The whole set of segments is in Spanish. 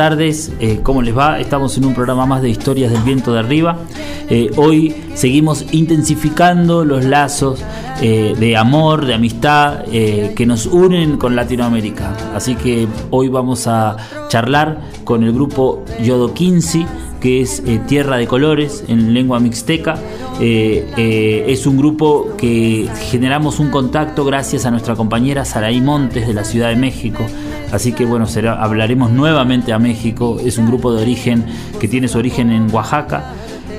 Buenas tardes, eh, ¿cómo les va? Estamos en un programa más de historias del viento de arriba. Eh, hoy seguimos intensificando los lazos eh, de amor, de amistad que nos unen con Latinoamérica. Así que hoy vamos a charlar con el grupo Yodo 15 que es Tierra de Colores en lengua mixteca. es un grupo que generamos un contacto gracias a nuestra compañera Saraí Montes de la Ciudad de México. Así que bueno, hablaremos nuevamente a México. Es un grupo de origen que tiene su origen en Oaxaca.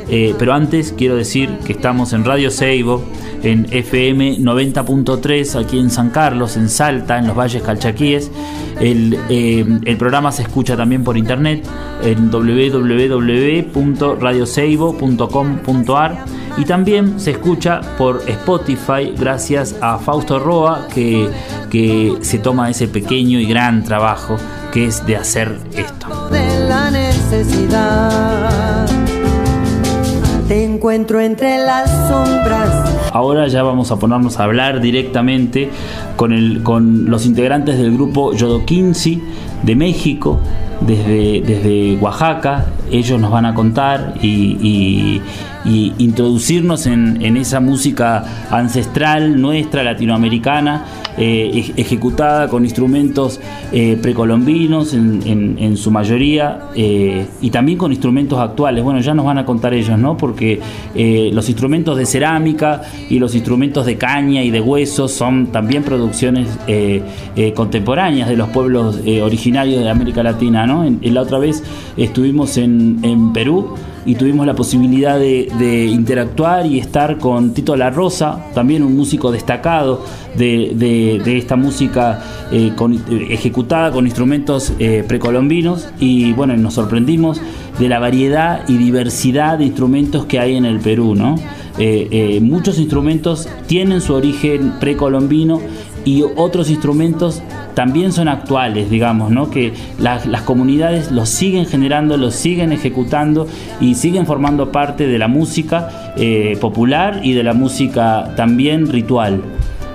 Eh, pero antes quiero decir que estamos en Radio Seibo, en FM 90.3 aquí en San Carlos, en Salta, en los Valles Calchaquíes. El, eh, el programa se escucha también por internet en www.radioseibo.com.ar y también se escucha por Spotify gracias a Fausto Roa que, que se toma ese pequeño y gran trabajo que es de hacer esto. Te encuentro entre las sombras. Ahora ya vamos a ponernos a hablar directamente con, el, con los integrantes del grupo Yodoquinci de México, desde, Oaxaca. Ellos nos van a contar y, introducirnos en, esa música ancestral nuestra, latinoamericana, eh, ejecutada con instrumentos eh, precolombinos en, su mayoría eh, y también con instrumentos actuales. Bueno, ya nos van a contar ellos, ¿no? Porque los instrumentos de cerámica y los instrumentos de caña y de huesos son también producciones contemporáneas de los pueblos originarios de América Latina, ¿no? la otra vez estuvimos en, en Perú y tuvimos la posibilidad de, interactuar y estar con Tito La Rosa, también un músico destacado de, esta música eh, ejecutada con instrumentos eh, precolombinos y bueno, nos sorprendimos de la variedad y diversidad de instrumentos que hay en el Perú, ¿no? Eh, muchos instrumentos tienen su origen precolombino y otros instrumentos también son actuales, digamos, ¿no? que las, comunidades los siguen generando, los siguen ejecutando y siguen formando parte de la música eh, popular y de la música también ritual.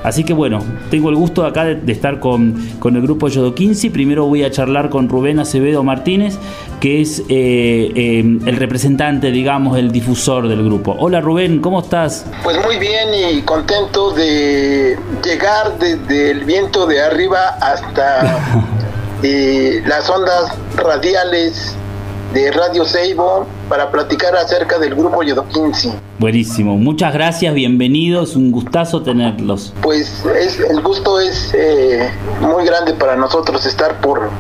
Así que bueno, tengo el gusto acá de, estar con, el grupo Yodo 15. Primero voy a charlar con Rubén Acevedo Martínez, que es eh, eh, el representante, digamos, el difusor del grupo. Hola Rubén, ¿cómo estás? Pues muy bien y contento de llegar desde el viento de arriba hasta eh, las ondas radiales de Radio Seibo para platicar acerca del grupo Yodoquinci. Buenísimo, muchas gracias, bienvenidos, un gustazo tenerlos. Pues es, el gusto es eh, muy grande para nosotros estar por,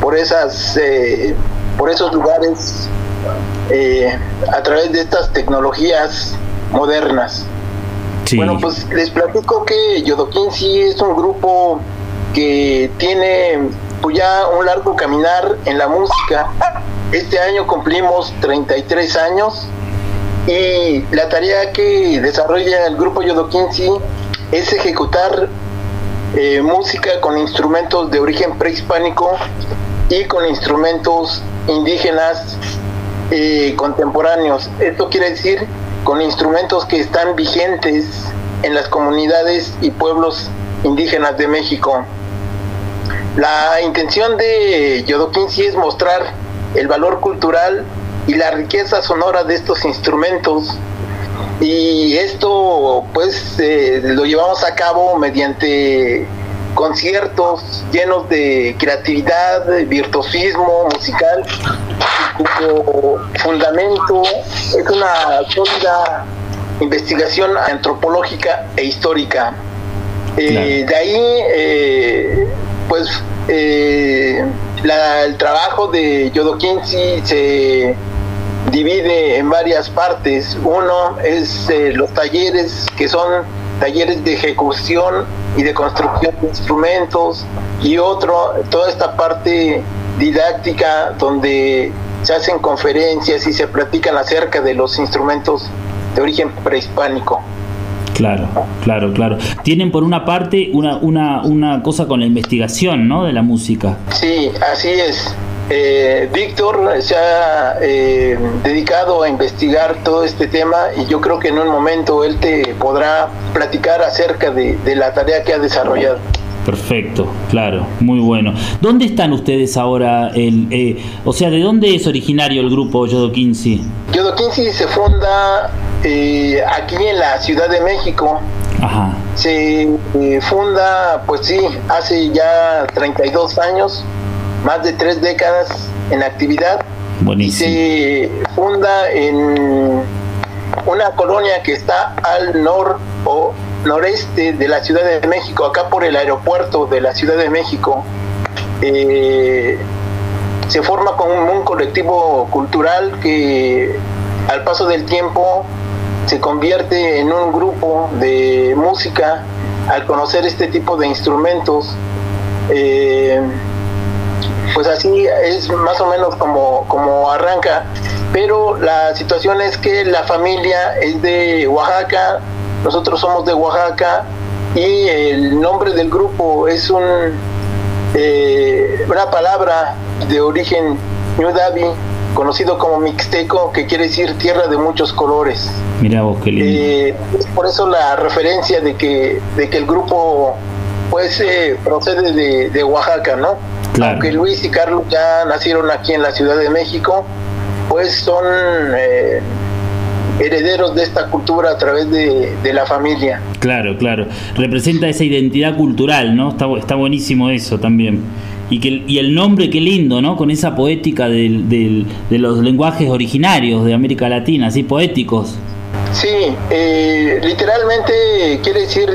por, esas, eh, por esos lugares eh, a través de estas tecnologías modernas. Bueno, pues les platico que Yodoquinci es un grupo que tiene pues ya un largo caminar en la música este año cumplimos 33 años y la tarea que desarrolla el grupo Yodo 15 es ejecutar eh, música con instrumentos de origen prehispánico y con instrumentos indígenas eh, contemporáneos. Esto quiere decir con instrumentos que están vigentes en las comunidades y pueblos indígenas de México. La intención de Yodo 15 es mostrar el valor cultural y la riqueza sonora de estos instrumentos. Y esto pues eh, lo llevamos a cabo mediante conciertos llenos de creatividad, virtuosismo musical, cuyo fundamento es una sólida investigación antropológica e histórica. Eh, de ahí, eh, pues, el trabajo de Yodo se divide en varias partes. Uno es eh, los talleres, que son talleres de ejecución y de construcción de instrumentos, y otro, toda esta parte didáctica donde se hacen conferencias y se platican acerca de los instrumentos de origen prehispánico. Claro, claro, claro. Tienen por una parte una, una, una cosa con la investigación, ¿no? De la música. Sí, así es. Eh, Víctor se ha eh, dedicado a investigar todo este tema y yo creo que en un momento él te podrá platicar acerca de, la tarea que ha desarrollado. Perfecto, claro, muy bueno. ¿Dónde están ustedes ahora? El, eh, o sea, ¿de dónde es originario el grupo Yodo 15? Yodo 15 se funda eh, aquí en la Ciudad de México. Ajá. Se eh, funda, pues sí, hace ya 32 años, más de tres décadas en actividad. Buenísimo. se funda en una colonia que está al nor o noreste de la Ciudad de México, acá por el aeropuerto de la Ciudad de México. Eh, se forma como un colectivo cultural que al paso del tiempo se convierte en un grupo de música al conocer este tipo de instrumentos. Eh, pues así es más o menos como, como arranca. Pero la situación es que la familia es de Oaxaca, nosotros somos de Oaxaca y el nombre del grupo es un, eh, una palabra de origen Ñudavi, conocido como mixteco, que quiere decir tierra de muchos colores. Mira vos qué lindo. Eh, es por eso la referencia de que, de que el grupo pues eh, procede de, de, Oaxaca, ¿no? Claro. Aunque Luis y Carlos ya nacieron aquí en la Ciudad de México, pues son eh, herederos de esta cultura a través de, la familia. Claro, claro. Representa esa identidad cultural, ¿no? Está, está buenísimo eso también. Y, que, y el nombre, qué lindo, ¿no? Con esa poética del, de los lenguajes originarios de América Latina, así poéticos. Sí, eh, literalmente quiere decir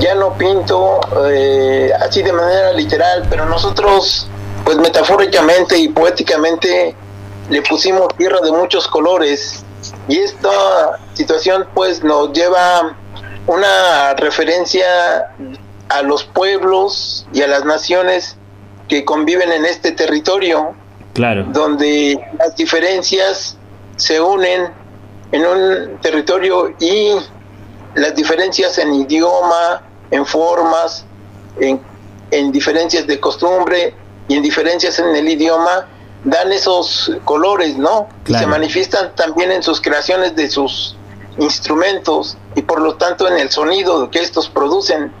ya no pinto eh, así de manera literal, pero nosotros, pues metafóricamente y poéticamente, le pusimos tierra de muchos colores y esta situación pues nos lleva una referencia a los pueblos y a las naciones que conviven en este territorio, claro. donde las diferencias se unen en un territorio y las diferencias en idioma, en formas, en, en diferencias de costumbre y en diferencias en el idioma, dan esos colores, ¿no? Y se manifiestan también en sus creaciones de sus instrumentos y por lo tanto en el sonido que estos producen.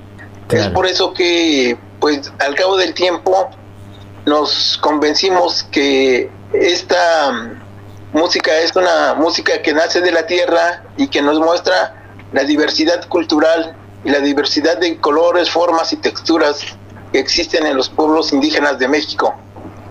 Es por eso que, pues, al cabo del tiempo nos convencimos que esta mm, música es una música que nace de la tierra y que nos muestra la diversidad cultural y la diversidad de colores, formas y texturas que existen en los pueblos indígenas de México.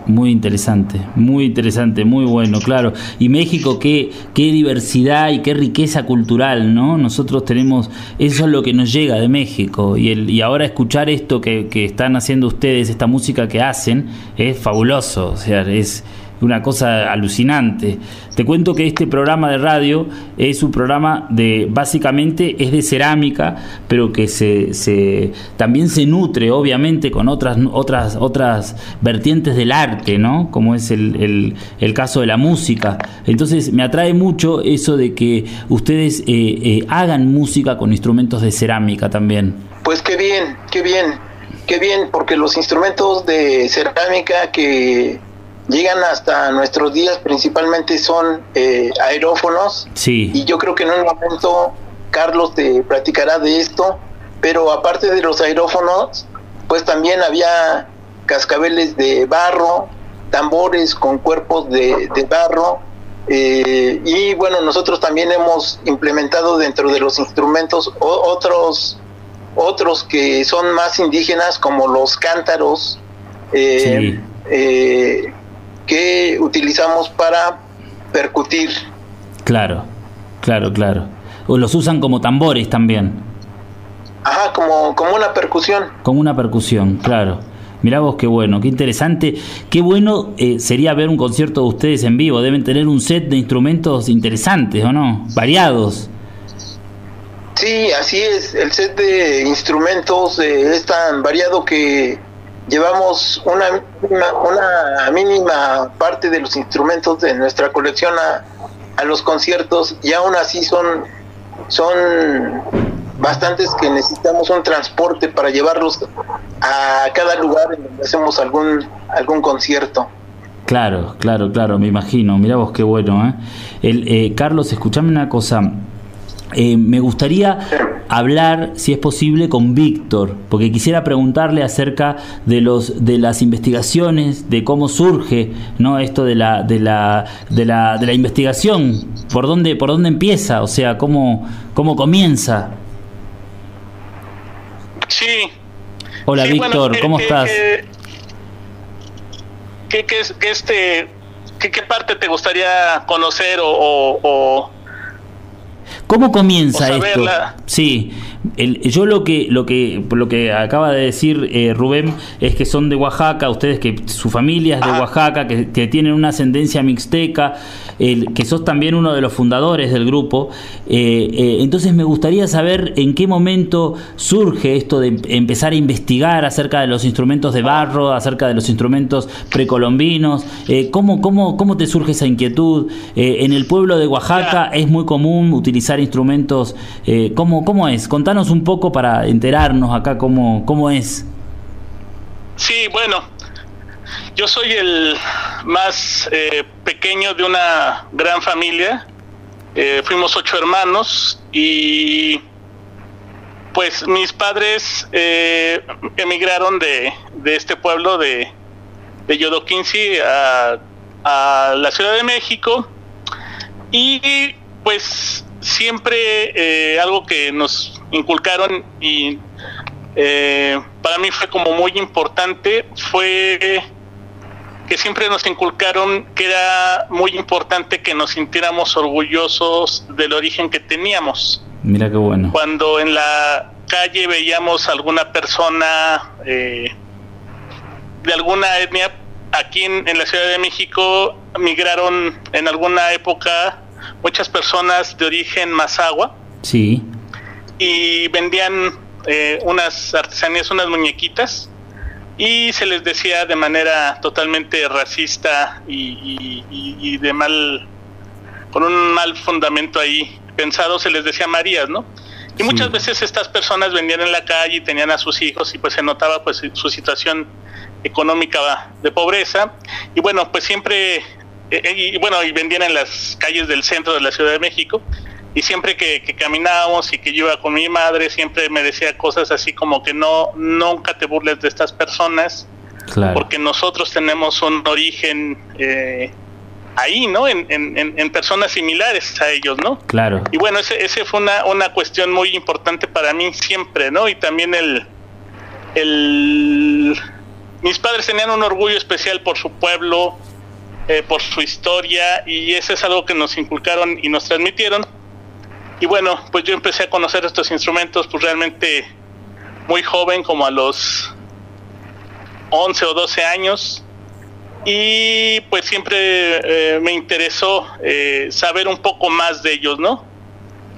Muy interesante, muy interesante, muy bueno, claro. Y México, qué, qué diversidad y qué riqueza cultural, ¿no? Nosotros tenemos, eso es lo que nos llega de México. Y, el, y ahora escuchar esto que, que están haciendo ustedes, esta música que hacen, es fabuloso. O sea, es, una cosa alucinante. Te cuento que este programa de radio es un programa de, básicamente es de cerámica, pero que se, se también se nutre, obviamente, con otras, otras, otras vertientes del arte, ¿no? Como es el, el, caso de la música. Entonces me atrae mucho eso de que ustedes eh, eh, hagan música con instrumentos de cerámica también. Pues qué bien, qué bien, qué bien, porque los instrumentos de cerámica que llegan hasta nuestros días principalmente son eh, aerófonos sí. y yo creo que en un momento Carlos te platicará de esto pero aparte de los aerófonos pues también había cascabeles de barro tambores con cuerpos de, barro eh, y bueno nosotros también hemos implementado dentro de los instrumentos otros otros que son más indígenas como los cántaros eh, eh que utilizamos para percutir. Claro, claro, claro. O los usan como tambores también. Ajá, como, como una percusión. Como una percusión, claro. Mirá vos qué bueno, qué interesante. Qué bueno eh, sería ver un concierto de ustedes en vivo. Deben tener un set de instrumentos interesantes, ¿o no? Variados. Sí, así es. El set de instrumentos eh, es tan variado que llevamos una, una, mínima parte de los instrumentos de nuestra colección a, los conciertos y aún así son, son bastantes que necesitamos un transporte para llevarlos a cada lugar en donde hacemos algún, algún concierto. Claro, claro, claro, me imagino. Mira vos qué bueno. ¿eh? El, eh, Carlos, escúchame una cosa. Eh, me gustaría hablar, si es posible, con Víctor, porque quisiera preguntarle acerca de los de las investigaciones, de cómo surge, ¿no? Esto de la de la de la, de la investigación, por dónde por dónde empieza, o sea, cómo cómo comienza. Sí. Hola Víctor, ¿cómo estás? ¿Qué, este, qué, qué, parte te gustaría conocer o, ¿Cómo comienza esto? Sí, yo lo que, lo que, lo que acaba de decir eh, Rubén es que son de Oaxaca, ustedes que su familia es de Oaxaca, que, tienen una ascendencia mixteca, que sos también uno de los fundadores del grupo. Eh, eh, entonces me gustaría saber en qué momento surge esto de empezar a investigar acerca de los instrumentos de barro, acerca de los instrumentos precolombinos. ¿cómo, cómo, ¿Cómo te surge esa inquietud? en el pueblo de Oaxaca es muy común utilizar instrumentos. ¿cómo, ¿Cómo es? Contanos un poco para enterarnos acá cómo, cómo es. Sí, bueno, yo soy el más eh, pequeño de una gran familia. Eh, fuimos ocho hermanos y pues mis padres eh, emigraron de, de, este pueblo de, de Yodoquinci a, a la Ciudad de México y pues siempre algo que nos inculcaron y para mí fue como muy importante fue que siempre nos inculcaron que era muy importante que nos sintiéramos orgullosos del origen que teníamos. Mira qué bueno. Cuando en la calle veíamos alguna persona eh, de alguna etnia, aquí en, en, la Ciudad de México migraron en alguna época muchas personas de origen mazagua. Sí y vendían eh, unas artesanías, unas muñequitas y se les decía de manera totalmente racista y, de mal, con un mal fundamento ahí pensado, se les decía Marías, ¿no? Y muchas veces estas personas vendían en la calle y tenían a sus hijos y pues se notaba pues su situación económica de pobreza. Y bueno pues siempre eh, eh, y bueno y vendían en las calles del centro de la Ciudad de México y siempre que, caminábamos y que yo iba con mi madre, siempre me decía cosas así como que no, nunca te burles de estas personas, porque nosotros tenemos un origen eh, ahí, ¿no? En, en, en, personas similares a ellos, ¿no? Claro. Y bueno, ese, ese fue una, una cuestión muy importante para mí siempre, ¿no? Y también el, el... Mis padres tenían un orgullo especial por su pueblo, eh, por su historia, y eso es algo que nos inculcaron y nos transmitieron y bueno, pues yo empecé a conocer estos instrumentos pues realmente muy joven, como a los 11 o 12 años. Y pues siempre eh, me interesó eh, saber un poco más de ellos, ¿no?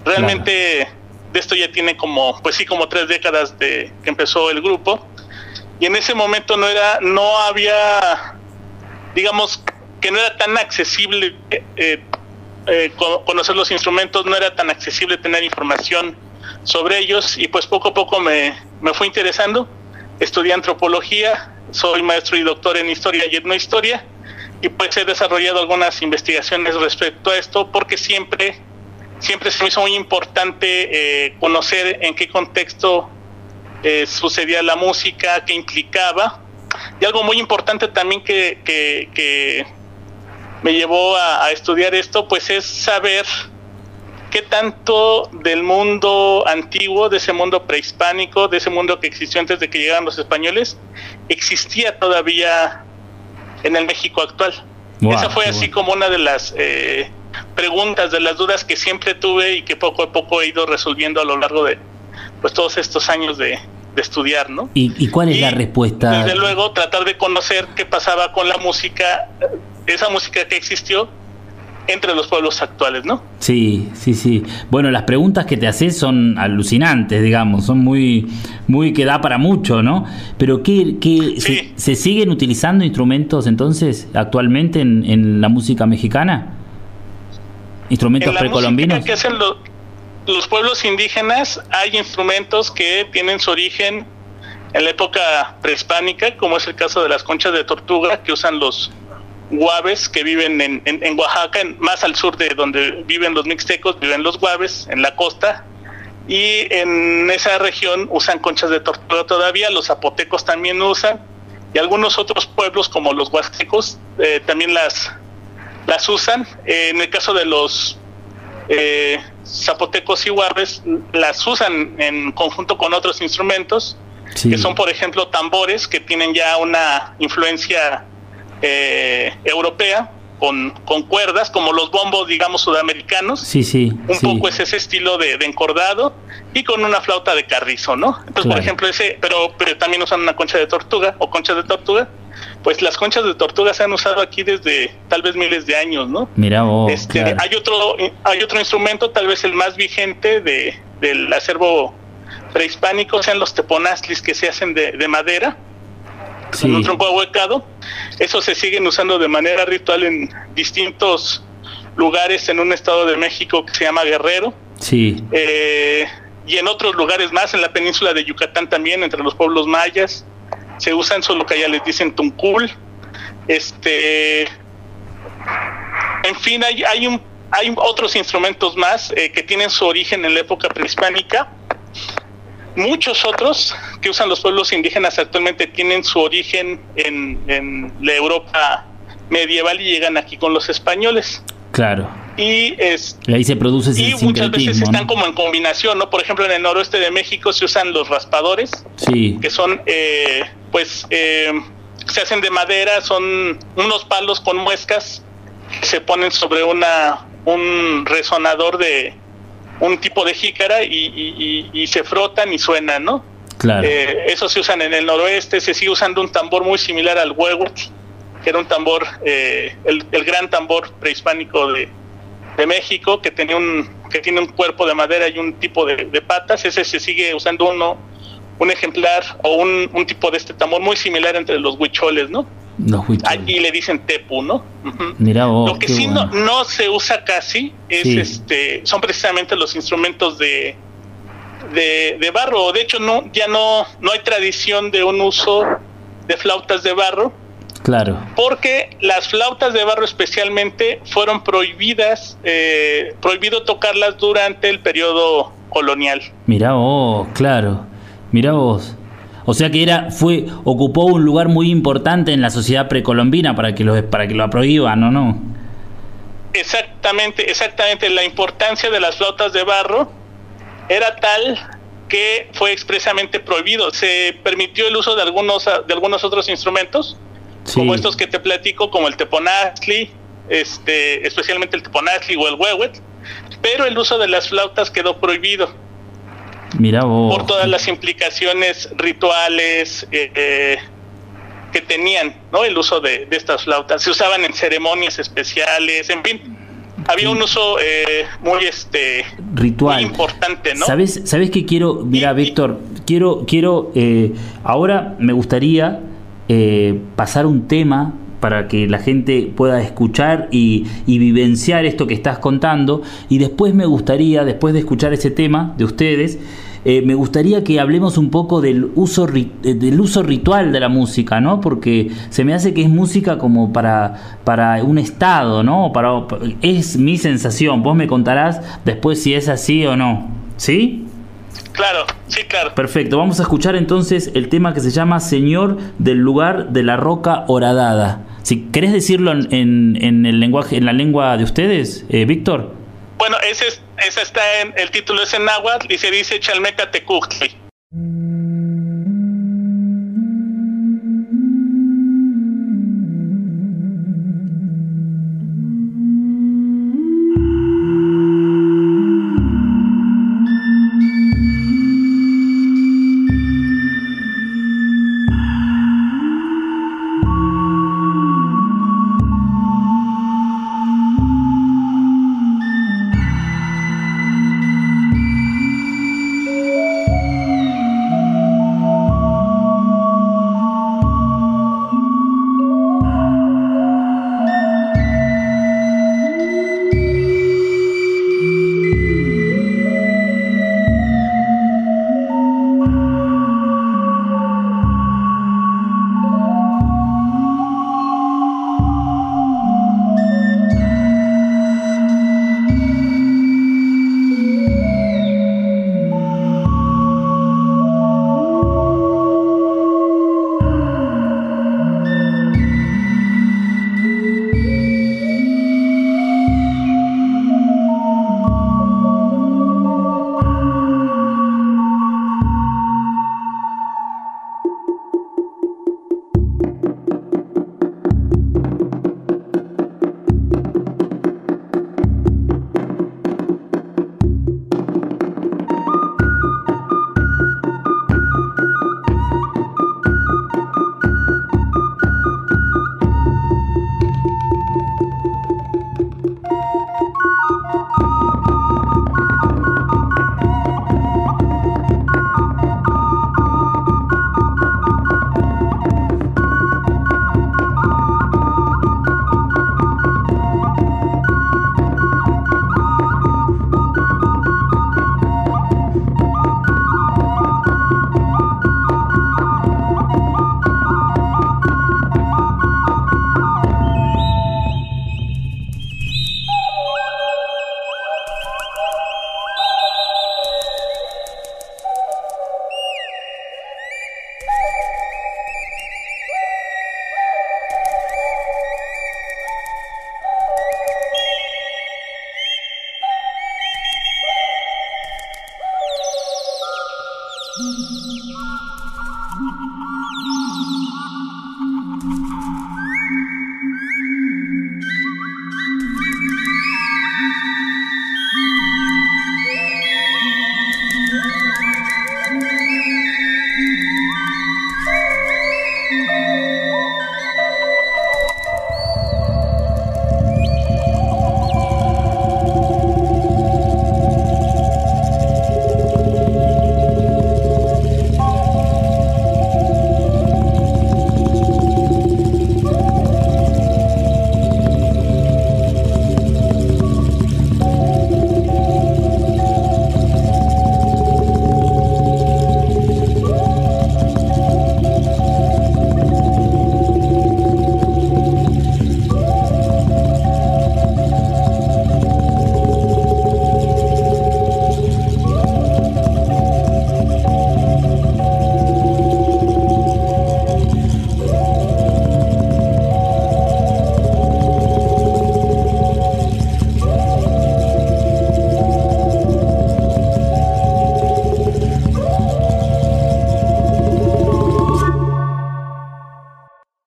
Realmente de esto ya tiene como, pues sí, como tres décadas de que empezó el grupo. Y en ese momento no era, no había, digamos, que no era tan accesible eh, eh, conocer los instrumentos, no era tan accesible tener información sobre ellos y pues poco a poco me, me fue interesando. Estudié antropología, soy maestro y doctor en historia y etnohistoria y pues he desarrollado algunas investigaciones respecto a esto porque siempre, siempre se me hizo muy importante eh, conocer en qué contexto eh, sucedía la música, qué implicaba. Y algo muy importante también que, que me llevó a, estudiar esto, pues es saber qué tanto del mundo antiguo, de ese mundo prehispánico, de ese mundo que existió antes de que llegaran los españoles, existía todavía en el México actual. Esa fue así como una de las eh, preguntas, de las dudas que siempre tuve y que poco a poco he ido resolviendo a lo largo de pues todos estos años de, estudiar, ¿no? ¿Y, cuál es la respuesta? Desde luego tratar de conocer qué pasaba con la música esa música que existió entre los pueblos actuales, ¿no? Sí, sí, sí. Bueno, las preguntas que te haces son alucinantes, digamos, son muy, muy que da para mucho, ¿no? Pero ¿qué, qué se, siguen utilizando instrumentos entonces actualmente en, la música mexicana? Instrumentos precolombinos. que hacen los pueblos indígenas hay instrumentos que tienen su origen en la época prehispánica, como es el caso de las conchas de tortuga que usan los guaves que viven en, en, Oaxaca, más al sur de donde viven los mixtecos, viven los guaves, en la costa, y en esa región usan conchas de tortuga todavía, los zapotecos también usan y algunos otros pueblos como los huastecos eh, también las, las usan. en el caso de los eh, zapotecos y guardes las usan en conjunto con otros instrumentos, que son por ejemplo tambores que tienen ya una influencia eh, europea con, con, cuerdas, como los bombos, digamos, sudamericanos. Sí, sí. Un poco es ese estilo de, encordado y con una flauta de carrizo, ¿no? Entonces, por ejemplo, ese, pero, pero también usan una concha de tortuga o conchas de tortuga. Pues las conchas de tortuga se han usado aquí desde tal vez miles de años, ¿no? Mira vos. Este, hay, otro, hay otro instrumento, tal vez el más vigente de, del acervo prehispánico, sean los teponazlis que se hacen de, de madera sí. un tronco ahuecado. Eso se siguen usando de manera ritual en distintos lugares en un estado de México que se llama Guerrero. Sí. Eh, y en otros lugares más, en la península de Yucatán también, entre los pueblos mayas. Se usan solo que allá les dicen tuncul. Este. En fin, hay, hay, un, hay otros instrumentos más eh, que tienen su origen en la época prehispánica Muchos otros que usan los pueblos indígenas actualmente tienen su origen en, la Europa medieval y llegan aquí con los españoles. Claro. Y, es, ahí se produce ese y muchas veces están como en combinación, ¿no? Por ejemplo, en el noroeste de México se usan los raspadores, sí. que son, eh, pues, eh, se hacen de madera, son unos palos con muescas que se ponen sobre una un resonador de, un tipo de jícara y, se frotan y suenan, ¿no? Claro. Eh, eso se usan en el noroeste, se sigue usando un tambor muy similar al huevo, que era un tambor, eh, el, gran tambor prehispánico de, México, que tenía un, que tiene un cuerpo de madera y un tipo de, patas, ese se sigue usando uno, un ejemplar o un, un tipo de este tambor muy similar entre los huicholes, ¿no? Aquí le dicen tepu, ¿no? Mira Lo que sí no, no, se usa casi es este, son precisamente los instrumentos de, de, barro. De hecho, no, ya no, no hay tradición de un uso de flautas de barro. Claro. Porque las flautas de barro especialmente fueron prohibidas, eh, prohibido tocarlas durante el periodo colonial. Mira vos, claro. Mira vos. O sea que era, fue, ocupó un lugar muy importante en la sociedad precolombina para que lo, para que lo prohíban, ¿o no? Exactamente, exactamente. La importancia de las flautas de barro era tal que fue expresamente prohibido. Se permitió el uso de algunos, de algunos otros instrumentos, como estos que te platico, como el teponazli, este, especialmente el teponazli o el huehuet, pero el uso de las flautas quedó prohibido. Mira Por todas las implicaciones rituales eh, eh, que tenían, ¿no? El uso de, estas flautas. Se usaban en ceremonias especiales, en fin. Había un uso eh, muy este ritual importante, ¿no? ¿Sabes, sabes qué quiero? Mira, Víctor, quiero, quiero, ahora me gustaría pasar un tema para que la gente pueda escuchar y, y, vivenciar esto que estás contando. Y después me gustaría, después de escuchar ese tema de ustedes, eh, me gustaría que hablemos un poco del uso, eh, del uso ritual de la música, ¿no? Porque se me hace que es música como para, para un estado, ¿no? Para, es mi sensación. Vos me contarás después si es así o no. ¿Sí? Claro, sí, claro. Perfecto, vamos a escuchar entonces el tema que se llama Señor del lugar de la roca horadada. Si querés decirlo en, en, el lenguaje, en la lengua de ustedes, eh, Víctor. Bueno, ese, ese está en, el título es en náhuatl y se dice Chalmeca Tecuhtli.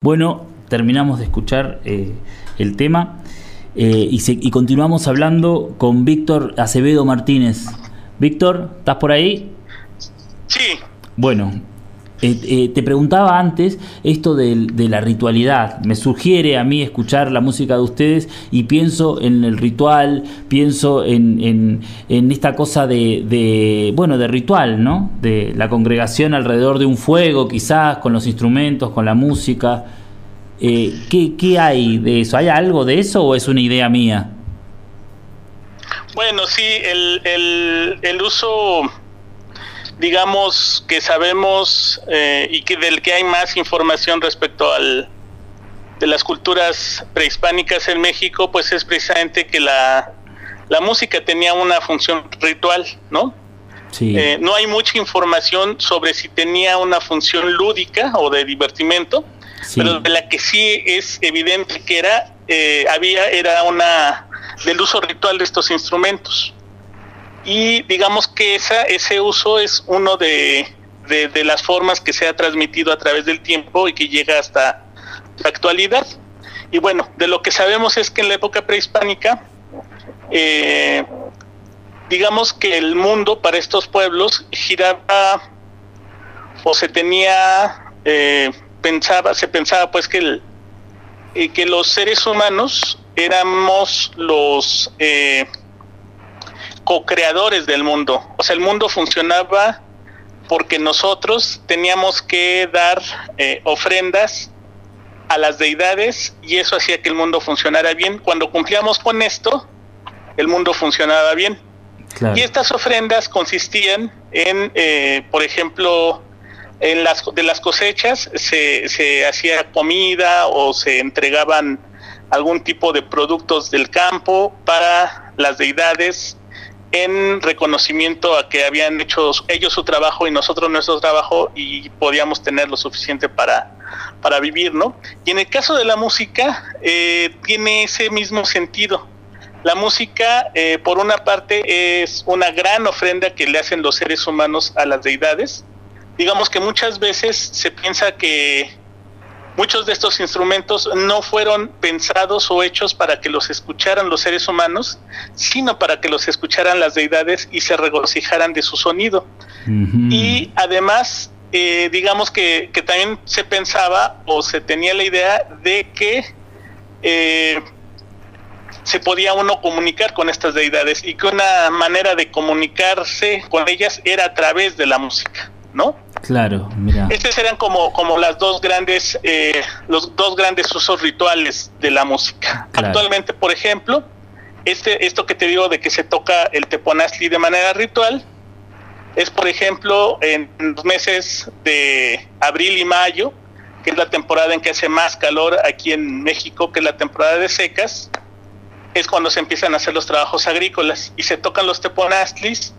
Bueno, terminamos de escuchar eh, el tema eh, y, y continuamos hablando con Víctor Acevedo Martínez. Víctor, ¿estás por ahí? Sí. Bueno, eh, eh, te preguntaba antes esto de, la ritualidad. Me sugiere a mí escuchar la música de ustedes y pienso en el ritual, pienso en, esta cosa de, bueno, de ritual, ¿no? De la congregación alrededor de un fuego, quizás, con los instrumentos, con la música. Eh, ¿qué, hay de eso? ¿Hay algo de eso o es una idea mía? Bueno, sí, el, el, el uso digamos que sabemos eh, y que del que hay más información respecto al de las culturas prehispánicas en México, pues es precisamente que la, la música tenía una función ritual, ¿no? Sí. Eh, no hay mucha información sobre si tenía una función lúdica o de divertimento, pero de la que sí es evidente que era, eh, había, era una del uso ritual de estos instrumentos y digamos que esa, ese uso es uno de, de, las formas que se ha transmitido a través del tiempo y que llega hasta la actualidad. Y bueno, de lo que sabemos es que en la época prehispánica, eh, digamos que el mundo para estos pueblos giraba o se tenía, eh, pensaba, se pensaba pues que, el, eh, que los seres humanos éramos los co-creadores del mundo. O sea, el mundo funcionaba porque nosotros teníamos que dar eh, ofrendas a las deidades y eso hacía que el mundo funcionara bien. Cuando cumplíamos con esto, el mundo funcionaba bien. Y estas ofrendas consistían en, eh, por ejemplo, en las de las cosechas se, se hacía comida o se entregaban algún tipo de productos del campo para las deidades en reconocimiento a que habían hecho ellos su trabajo y nosotros nuestro trabajo y podíamos tener lo suficiente para, para vivir, ¿no? Y en el caso de la música, eh, tiene ese mismo sentido. La música, eh, por una parte, es una gran ofrenda que le hacen los seres humanos a las deidades. Digamos que muchas veces se piensa que Muchos de estos instrumentos no fueron pensados o hechos para que los escucharan los seres humanos, sino para que los escucharan las deidades y se regocijaran de su sonido. Y además, eh, digamos que, también se pensaba o se tenía la idea de que eh, se podía uno comunicar con estas deidades y que una manera de comunicarse con ellas era a través de la música, ¿no? Claro, mira. Estos eran como, como las dos grandes, eh, los dos grandes usos rituales de la música. Actualmente, por ejemplo, este, esto que te digo de que se toca el teponazli de manera ritual, es por ejemplo en los meses de abril y mayo, que es la temporada en que hace más calor aquí en México, que es la temporada de secas, es cuando se empiezan a hacer los trabajos agrícolas y se tocan los teponazlis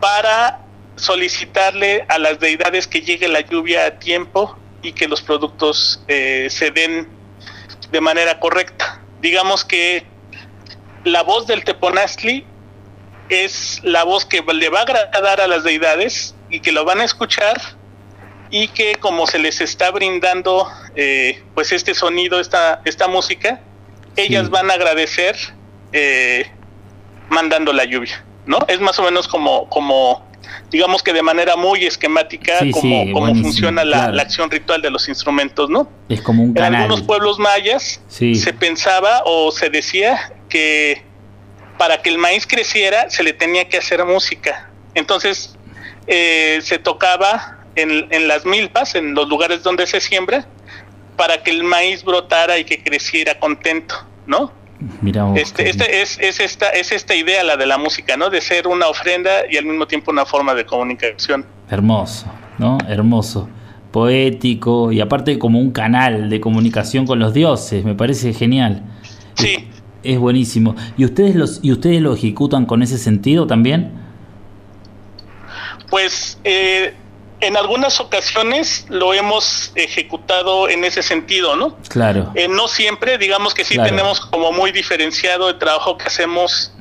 para solicitarle a las deidades que llegue la lluvia a tiempo y que los productos eh, se den de manera correcta. Digamos que la voz del Teponazli es la voz que le va a agradar a las deidades y que lo van a escuchar y que como se les está brindando eh, pues este sonido, esta, esta música, ellas van a agradecer eh, mandando la lluvia, ¿no? Es más o menos como, como digamos que de manera muy esquemática como, funciona la, acción ritual de los instrumentos, ¿no? Es como un canal. En algunos pueblos mayas se pensaba o se decía que para que el maíz creciera se le tenía que hacer música. Entonces eh, se tocaba en, en las milpas, en los lugares donde se siembra, para que el maíz brotara y que creciera contento, ¿no? Mira, este, este es, es, esta, es esta idea, la de la música, ¿no? De ser una ofrenda y al mismo tiempo una forma de comunicación. Hermoso, ¿no? Hermoso. Poético y aparte como un canal de comunicación con los dioses, me parece genial. Sí. Es, buenísimo. ¿Y ustedes, los, ¿Y ustedes lo ejecutan con ese sentido también? Pues eh, en algunas ocasiones lo hemos ejecutado en ese sentido, ¿no? Claro. Eh, no siempre, digamos que sí tenemos como muy diferenciado el trabajo que hacemos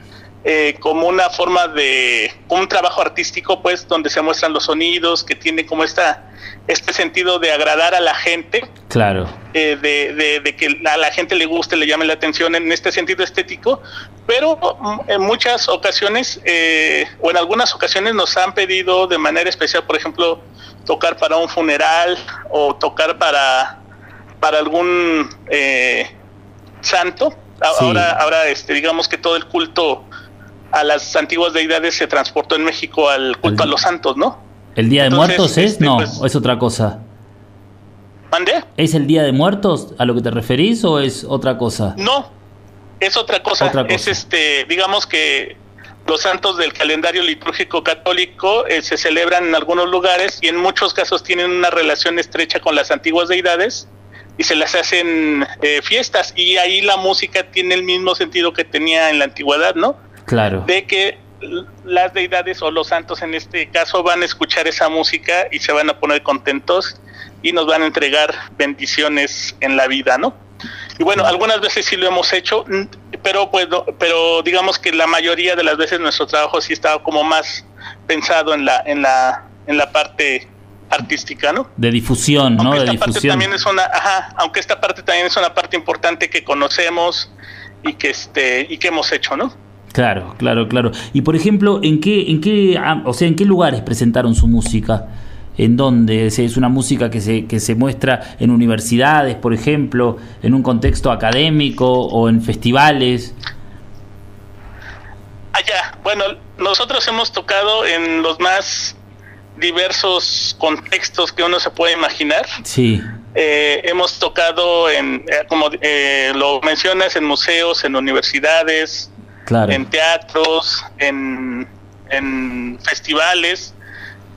eh, como una forma de un trabajo artístico, pues, donde se muestran los sonidos, que tiene como esta este sentido de agradar a la gente, claro, eh, de, que a la gente le guste, le llame la atención en este sentido estético, pero mm, en muchas ocasiones eh, o en algunas ocasiones nos han pedido de manera especial, por ejemplo, tocar para un funeral o tocar para para algún santo. Ahora, ahora, este, digamos que todo el culto a las antiguas deidades se transportó en México al culto a los santos, ¿no? ¿El Día de Muertos es? Este, no, pues, es otra cosa. ¿Es el Día de Muertos a lo que te referís o es otra cosa? No, es otra cosa. Es este, digamos que los santos del calendario litúrgico católico eh, se celebran en algunos lugares y en muchos casos tienen una relación estrecha con las antiguas deidades y se las hacen eh, fiestas y ahí la música tiene el mismo sentido que tenía en la antigüedad, ¿no? Claro. De que las deidades o los santos en este caso van a escuchar esa música y se van a poner contentos y nos van a entregar bendiciones en la vida, ¿no? Y bueno, algunas veces sí lo hemos hecho, pero pues pero digamos que la mayoría de las veces nuestro trabajo sí estaba como más pensado en la en la en la parte artística, ¿no? De difusión, ¿no? de difusión. también es una, ajá, aunque esta parte también es una parte importante que conocemos y que este y que hemos hecho, ¿no? Claro, claro, claro. Y por ejemplo, ¿en qué, en qué, ah, o sea, en qué lugares presentaron su música? ¿En dónde? ¿Es una música que se, que se muestra en universidades, por ejemplo, en un contexto académico o en festivales? Allá, bueno, nosotros hemos tocado en los más diversos contextos que uno se puede imaginar. Sí. Eh, hemos tocado en, eh, como eh, lo mencionas, en museos, en universidades, en teatros, en, festivales.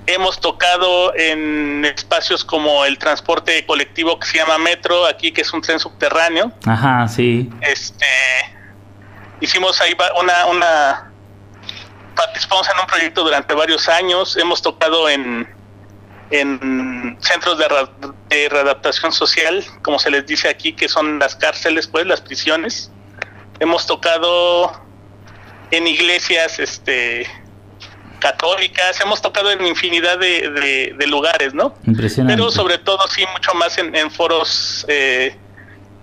Hemos tocado en espacios como el transporte colectivo que se llama Metro, aquí que es un tren subterráneo. Ajá, sí. Este, hicimos ahí una, una, participamos en un proyecto durante varios años. Hemos tocado en, en centros de, de readaptación social, como se les dice aquí, que son las cárceles, pues, las prisiones. Hemos tocado en iglesias este católicas, hemos tocado en infinidad de, de, lugares, ¿no? Impresionante. Pero sobre todo sí, mucho más en, foros eh,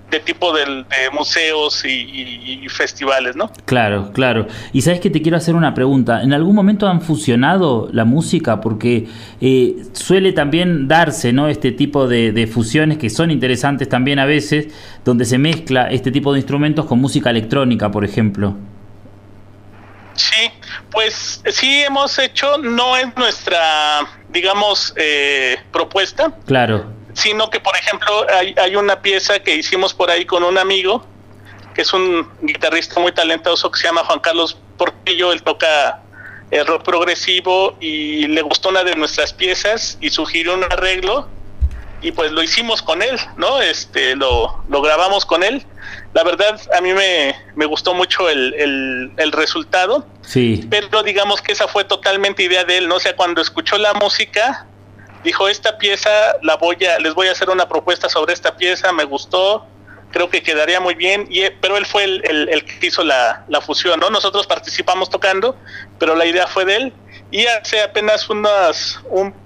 de tipo de, museos y, festivales, ¿no? Claro, claro. Y sabes que te quiero hacer una pregunta. ¿En algún momento han fusionado la música? Porque eh, suele también darse, ¿no? Este tipo de, de, fusiones que son interesantes también a veces, donde se mezcla este tipo de instrumentos con música electrónica, por ejemplo. Sí, pues sí hemos hecho, no es nuestra, digamos, eh, propuesta. Claro. Sino que, por ejemplo, hay, hay una pieza que hicimos por ahí con un amigo, que es un guitarrista muy talentoso que se llama Juan Carlos Portillo, él toca el eh, rock progresivo y le gustó una de nuestras piezas y sugirió un arreglo y pues lo hicimos con él, ¿no? Este, lo, lo grabamos con él. La verdad, a mí me, me gustó mucho el, el, resultado. Sí. Pero digamos que esa fue totalmente idea de él, ¿no? O sea, cuando escuchó la música, dijo, esta pieza, la voy a, les voy a hacer una propuesta sobre esta pieza, me gustó, creo que quedaría muy bien, y, pero él fue el, el, que hizo la, la fusión, ¿no? Nosotros participamos tocando, pero la idea fue de él. Y hace apenas unas,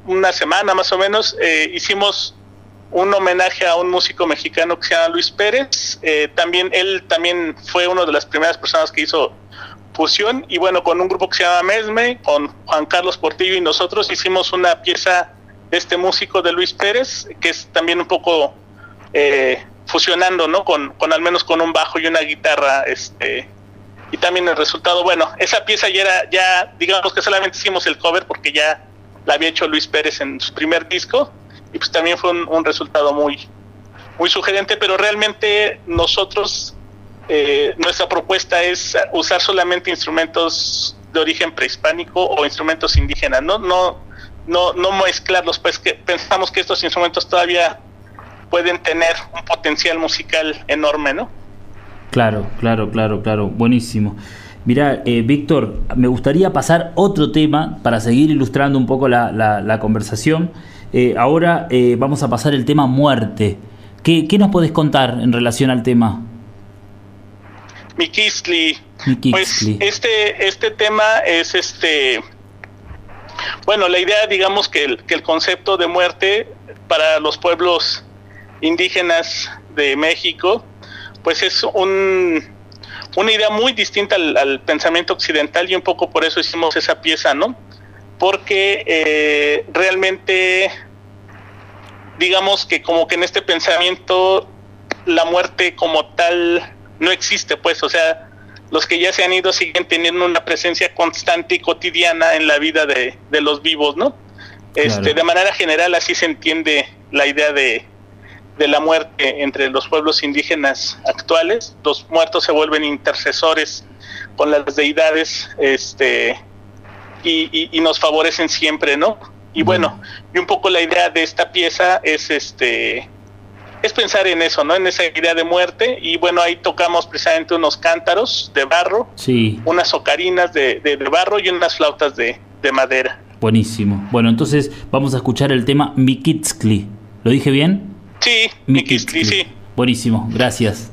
una semana más o menos eh, hicimos un homenaje a un músico mexicano que se llama Luis Pérez. Eh, también él también fue una de las primeras personas que hizo fusión y bueno, con un grupo que se llama Mesme, con Juan Carlos Portillo y nosotros hicimos una pieza de este músico de Luis Pérez, que es también un poco eh, fusionando, ¿no? Con, con al menos con un bajo y una guitarra, este, y también el resultado, bueno, esa pieza ya era, ya digamos que solamente hicimos el cover porque ya la había hecho Luis Pérez en su primer disco, y pues también fue un, resultado muy, muy sugerente, pero realmente nosotros, eh, nuestra propuesta es usar solamente instrumentos de origen prehispánico o instrumentos indígenas, no, no, no, no mezclarlos, pues que pensamos que estos instrumentos todavía pueden tener un potencial musical enorme, ¿no? Claro, claro, claro, claro, buenísimo. Mira, eh, Víctor, me gustaría pasar otro tema para seguir ilustrando un poco la, la conversación. Eh, ahora eh, vamos a pasar el tema muerte. ¿Qué, nos puedes contar en relación al tema? Mikisli, Pues este, este tema es este. Bueno, la idea, digamos que el, que el concepto de muerte para los pueblos indígenas de México, pues es un, una idea muy distinta al, pensamiento occidental y un poco por eso hicimos esa pieza, ¿no? Porque eh, realmente, digamos que como que en este pensamiento la muerte como tal no existe, pues, o sea, los que ya se han ido siguen teniendo una presencia constante y cotidiana en la vida de, los vivos, ¿no? Este, De manera general así se entiende la idea de, de la muerte entre los pueblos indígenas actuales. Los muertos se vuelven intercesores con las deidades este, y, nos favorecen siempre, ¿no? Y bueno, y un poco la idea de esta pieza es este es pensar en eso, ¿no? En esa idea de muerte. Y bueno, ahí tocamos precisamente unos cántaros de barro, sí. unas ocarinas de, de, barro y unas flautas de, de, madera. Buenísimo. Bueno, entonces vamos a escuchar el tema Mikitskli. ¿Lo dije bien? Sí, Mikitskli, sí. Buenísimo, gracias.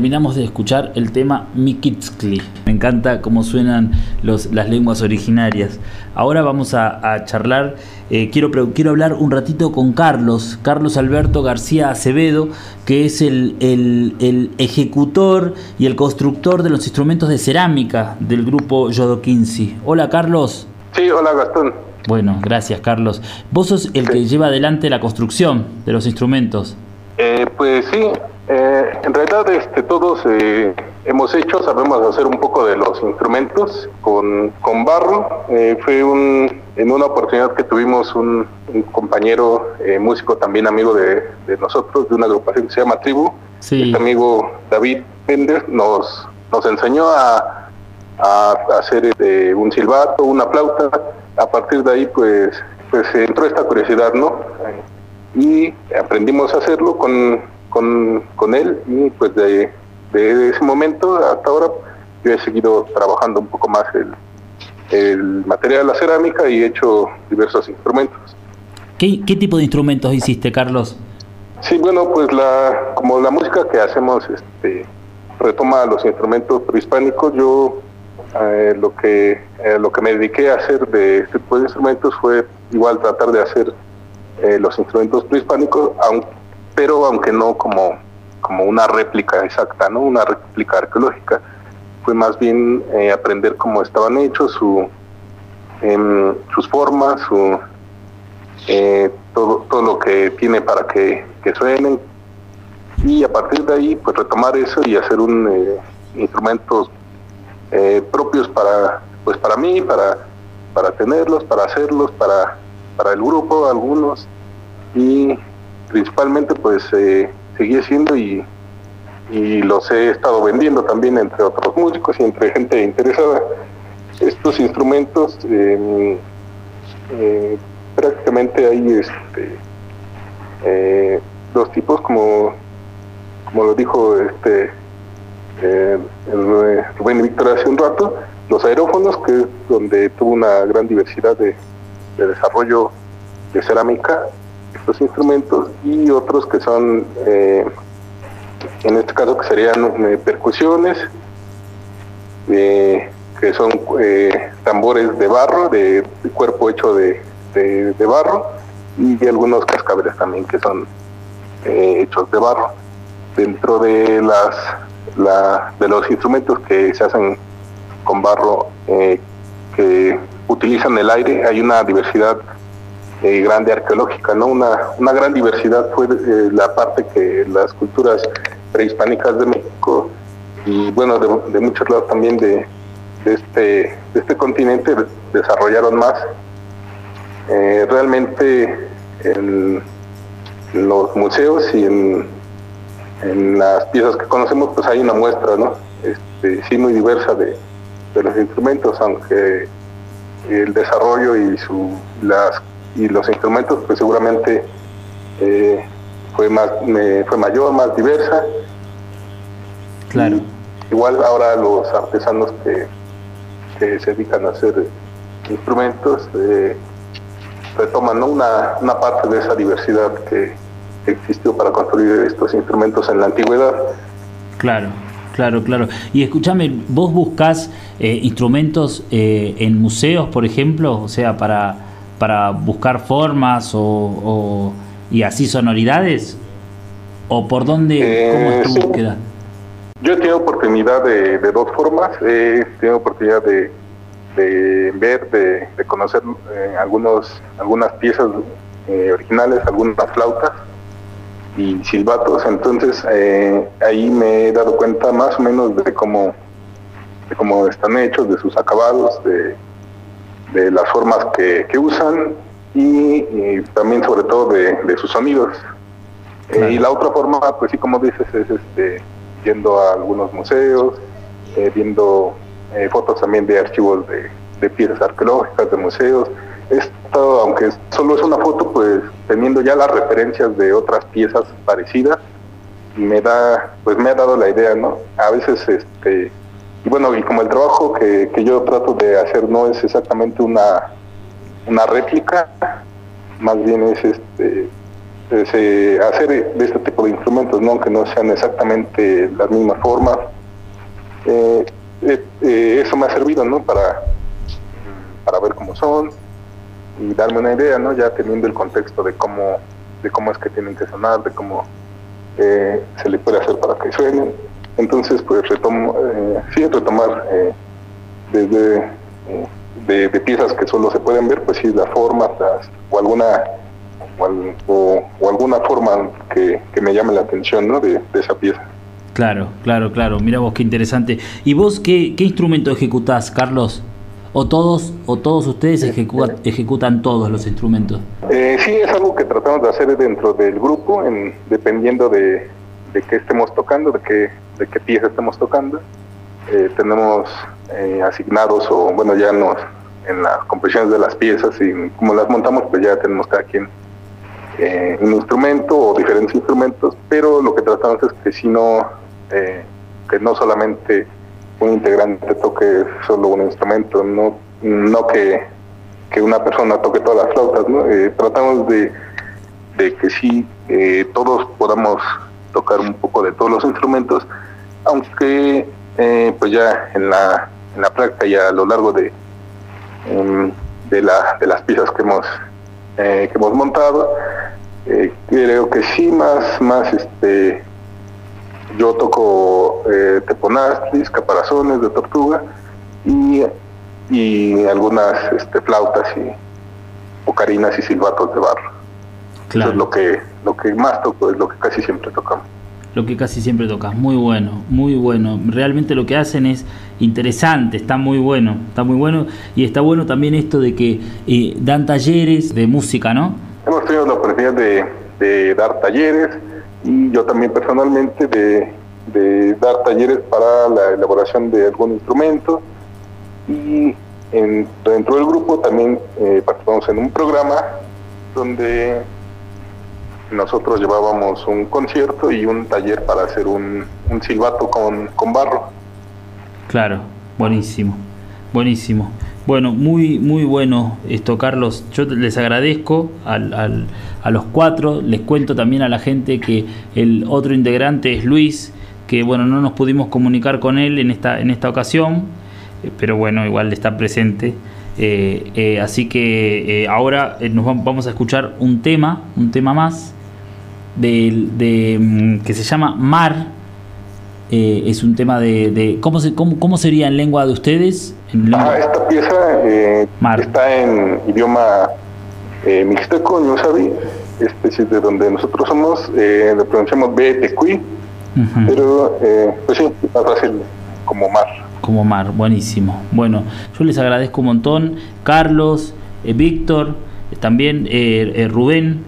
Terminamos de escuchar el tema Mikitskli. Me encanta cómo suenan los, las lenguas originarias. Ahora vamos a, charlar, eh, quiero, quiero hablar un ratito con Carlos, Carlos Alberto García Acevedo, que es el, el, ejecutor y el constructor de los instrumentos de cerámica del grupo Yodokinsi. Hola Carlos. Sí, hola Gastón. Bueno, gracias Carlos. Vos sos el que lleva adelante la construcción de los instrumentos. Eh, pues sí, eh, en realidad este, todos eh, hemos hecho, sabemos hacer un poco de los instrumentos con, con barro. fue un, en una oportunidad que tuvimos un, compañero músico también amigo de, nosotros, de una agrupación que se llama Tribu. Este amigo David Pender nos, nos enseñó a, a hacer un silbato, una flauta. A partir de ahí pues, pues entró esta curiosidad, ¿no? y aprendimos a hacerlo con, con, él y pues de, ese momento hasta ahora yo he seguido trabajando un poco más el, el material de la cerámica y he hecho diversos instrumentos. ¿Qué, ¿Qué, tipo de instrumentos hiciste, Carlos? Sí, bueno, pues la como la música que hacemos este, retoma los instrumentos prehispánicos, yo eh, lo que eh, lo que me dediqué a hacer de este tipo de instrumentos fue igual tratar de hacer eh, los instrumentos prehispánicos, pero aunque no como, como una réplica exacta, no una réplica arqueológica, fue más bien eh, aprender cómo estaban hechos, su, em, sus formas, su, eh, todo, todo lo que tiene para que, que, suenen, y a partir de ahí pues retomar eso y hacer un instrumentos propios para pues para mí, para, para tenerlos, para hacerlos, para para el grupo, algunos, y principalmente pues eh, seguí siendo y, y los he estado vendiendo también entre otros músicos y entre gente interesada. Estos instrumentos em, eh, prácticamente hay este, eh, dos tipos, como, como lo dijo este eh, Rubén Víctor hace un rato, los aerófonos, que es donde tuvo una gran diversidad de desarrollo de cerámica, estos instrumentos, y otros que son, eh, en este caso, que serían eh, percusiones, eh, que son tambores de barro, de, cuerpo hecho de, de, barro, y algunos cascabeles también que son hechos de barro. Dentro de las la, de los instrumentos que se hacen con barro que utilizan el aire, hay una diversidad eh, grande arqueológica, ¿no? Una, una gran diversidad fue eh, la parte que las culturas prehispánicas de México y bueno, de, muchos lados también de, este, de este continente desarrollaron más. Eh, realmente en, los museos y en, en, las piezas que conocemos pues hay una muestra, ¿no? Este, sí muy diversa de, de los instrumentos, aunque el desarrollo y su, las, y los instrumentos pues seguramente eh, fue más fue mayor, más diversa. Claro. igual ahora los artesanos que, se dedican a hacer instrumentos eh, retoman una, una parte de esa diversidad que existió para construir estos instrumentos en la antigüedad. Claro. Claro, claro. Y escúchame, ¿vos buscás eh, instrumentos eh, en museos, por ejemplo? O sea, para, para buscar formas o, y así sonoridades? ¿O por dónde, cómo es tu eh, búsqueda? Yo he tenido oportunidad de, dos formas. He tenido oportunidad de, ver, de, conocer algunos, algunas piezas originales, algunas flautas y silbatos, entonces eh, ahí me he dado cuenta más o menos de cómo, de cómo están hechos, de sus acabados, de, de las formas que, que usan y, también sobre todo de, sus sonidos. Eh, y la otra forma, pues sí, como dices, es este, yendo a algunos museos, eh, viendo fotos también de archivos de, de piezas arqueológicas, de museos, esto, aunque solo es una foto, pues teniendo ya las referencias de otras piezas parecidas, me da, pues me ha dado la idea, ¿no? A veces, este, y bueno, y como el trabajo que, yo trato de hacer no es exactamente una, una réplica, más bien es este eh, hacer de este tipo de instrumentos, ¿no? aunque no sean exactamente las mismas formas. Eh, eh, eso me ha servido, ¿no? Para, para ver cómo son, y darme una idea, ¿no? Ya teniendo el contexto de cómo, de cómo es que tienen que sonar, de cómo se le puede hacer para que suenen. Entonces, pues retomo, eh, sí, retomar eh, desde de, piezas que solo se pueden ver, pues sí, la forma o alguna o, alguna forma que, me llame la atención ¿no? de, esa pieza. Claro, claro, claro. Mira vos qué interesante. ¿Y vos qué, qué instrumento ejecutás, Carlos? ¿O todos, o todos ustedes ejecutan, ejecutan todos los instrumentos? Eh, sí, es algo que tratamos de hacer dentro del grupo, en, dependiendo de, de qué estemos tocando, de qué, de qué pieza estemos tocando. Eh, tenemos eh, asignados, o bueno, ya nos en las composiciones de las piezas y como las montamos, pues ya tenemos cada quien eh, un instrumento o diferentes instrumentos, pero lo que tratamos es que si no, que no solamente un integrante toque solo un instrumento, no, no que, que una persona toque todas las flautas, ¿no? tratamos de, de que sí todos podamos tocar un poco de todos los instrumentos, aunque eh, pues ya en la, en la práctica y a lo largo de, em, de, la, de las piezas que hemos, eh, que hemos montado, eh, creo que sí, más, más este, yo toco eh, teponastris, caparazones de tortuga y, y algunas este, flautas y ocarinas y silbatos de barro. Eso es lo que, lo que más toco, es lo que casi siempre tocamos lo que casi siempre tocas. Muy bueno, muy bueno. Realmente lo que hacen es interesante, está muy bueno, está muy bueno. Y está bueno también esto de que eh, dan talleres de música, ¿no? Hemos tenido la oportunidad de, dar talleres y yo también personalmente de, dar talleres para la elaboración de algún instrumento. Y dentro del grupo también eh, participamos en un programa donde nosotros llevábamos un concierto y un taller para hacer un, silbato con, barro. Claro, buenísimo, buenísimo. Bueno, muy, muy bueno esto, Carlos. Yo les agradezco al, a los cuatro. Les cuento también a la gente que el otro integrante es Luis, que bueno, no nos pudimos comunicar con él en esta, en esta ocasión, eh, pero bueno, igual está presente. Eh, eh, así que ahora nos vamos a escuchar un tema, un tema más de, mm, que se llama Mar. Eh, es un tema de, ¿cómo, se, cómo, sería en lengua de ustedes? Ah, esta pieza eh, está en idioma eh, mixteco, ñusabi, especie de donde nosotros somos, eh, le pronunciamos B pero pues sí, más fácil como mar. Como mar, buenísimo. Bueno, yo les agradezco un montón, Carlos, Víctor, también Rubén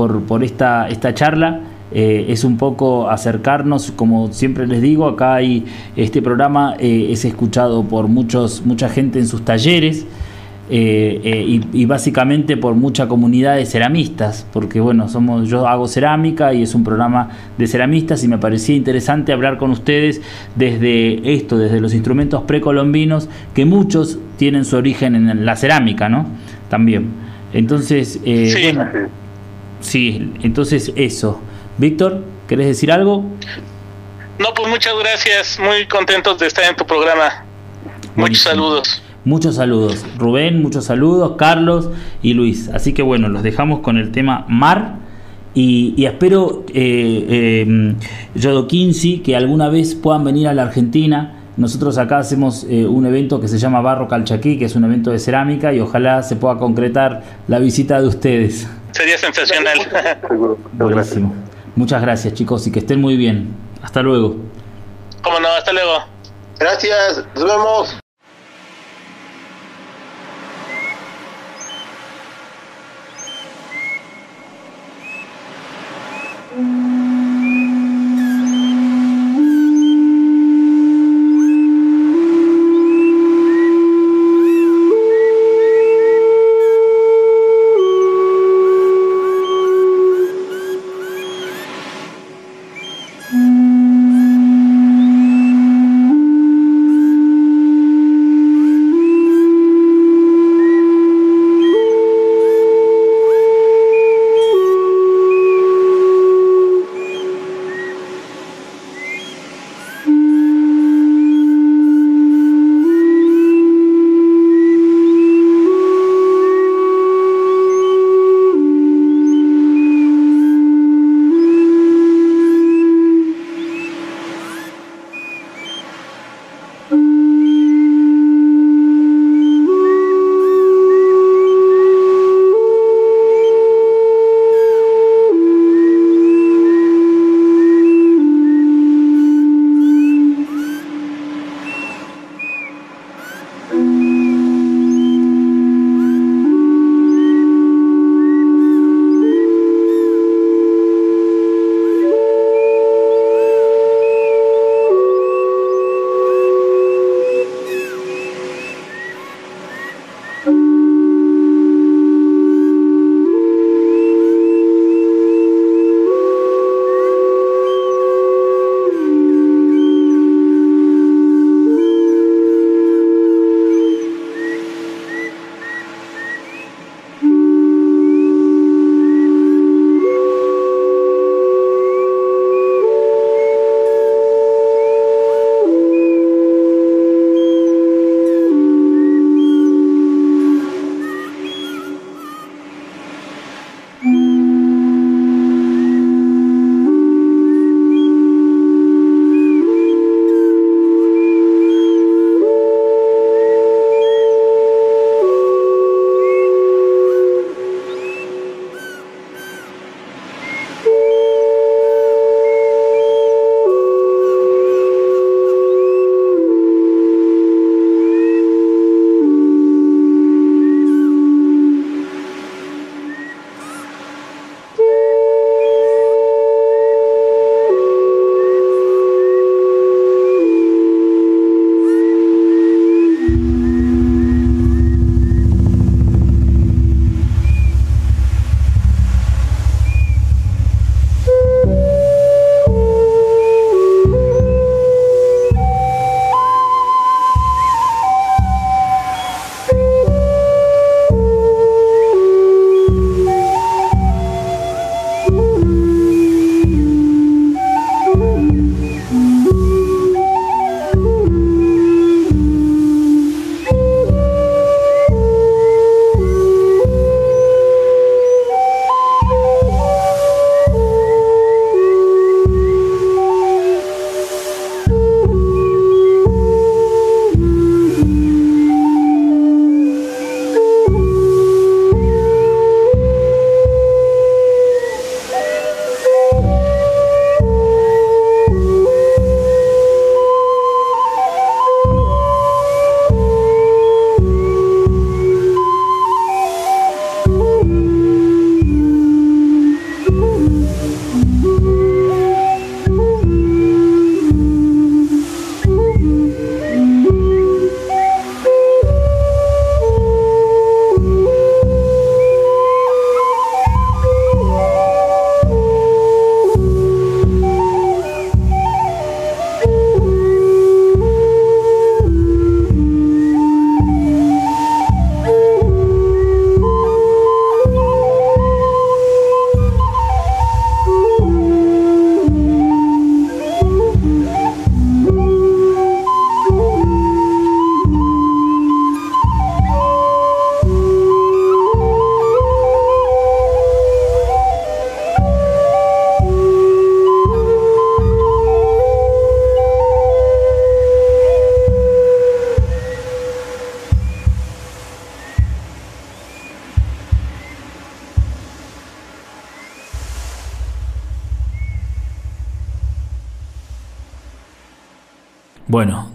por, por esta, esta charla. Eh, es un poco acercarnos, como siempre les digo, acá hay este programa eh, es escuchado por muchos, mucha gente en sus talleres eh, y, básicamente por mucha comunidad de ceramistas, porque bueno, somos, yo hago cerámica y es un programa de ceramistas y me parecía interesante hablar con ustedes desde esto, desde los instrumentos precolombinos, que muchos tienen su origen en la cerámica, ¿no? También. Entonces, bueno, Sí, entonces eso. Víctor, ¿querés decir algo? No, pues muchas gracias, muy contentos de estar en tu programa. Muchos saludos. Muchos saludos. Rubén, muchos saludos. Carlos y Luis. Así que bueno, los dejamos con el tema Mar. Y, espero, eh, eh, que alguna vez puedan venir a la Argentina. Nosotros acá hacemos eh, un evento que se llama Barro Calchaquí, que es un evento de cerámica, y ojalá se pueda concretar la visita de ustedes. Sería sensacional. Buenísimo. Muchas gracias, chicos, y que estén muy bien. Hasta luego. Cómo no, hasta luego. Gracias, nos vemos.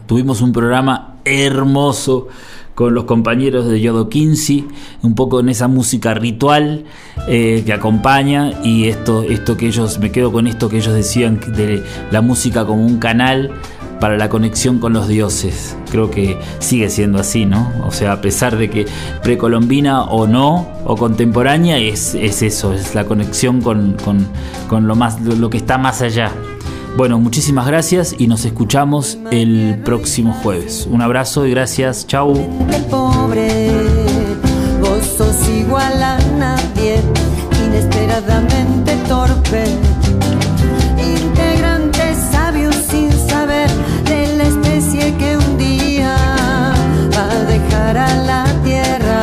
Tuvimos un programa hermoso con los compañeros de Yodo 15, un poco en esa música ritual eh, que acompaña y esto, esto que ellos, me quedo con esto que ellos decían de la música como un canal para la conexión con los dioses. Creo que sigue siendo así, ¿no? O sea, a pesar de que precolombina o no, o contemporánea, es, es eso, es la conexión con, con, lo, más, lo que está más allá. Bueno, muchísimas gracias y nos escuchamos el próximo jueves. Un abrazo y gracias. Chau. Pobre, vos sos igual a nadie, inesperadamente torpe. Integrante sabio sin saber de la especie que un día va a dejar a la tierra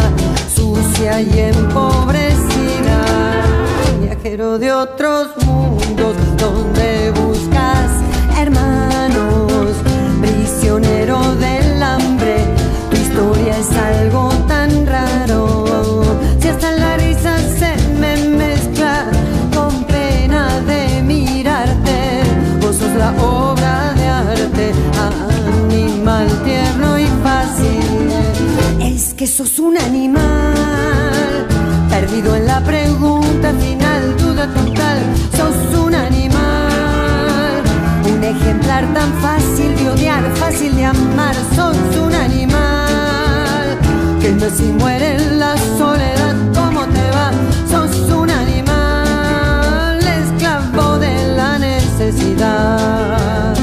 sucia y empobrecida. Viajero de otros mundos donde prisionero del hambre, tu historia es algo tan raro. Si hasta la risa se me mezcla con pena de mirarte, vos sos la obra de arte, animal tierno y fácil. Es que sos un animal, perdido en la pregunta final, duda total, sos un ejemplar tan fácil de odiar, fácil de amar, sos un animal que no si muere en la soledad, ¿cómo te va? Sos un animal, esclavo de la necesidad.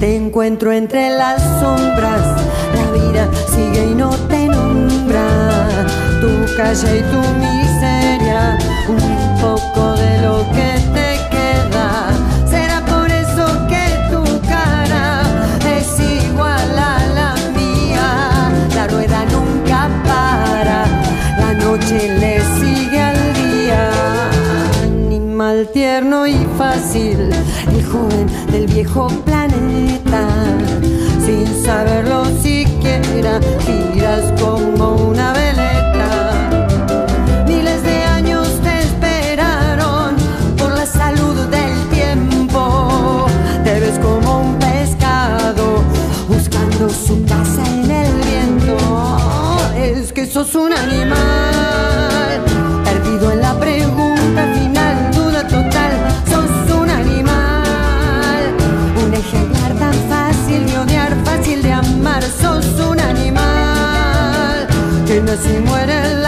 Te encuentro entre las sombras, la vida sigue y no te nombra, tu calle y tu miseria, un poco del viejo planeta. Sin saberlo siquiera, giras como una veleta. Miles de años te esperaron por la salud del tiempo. Te ves como un pescado buscando su casa en el viento. Es que sos un animal. si muere la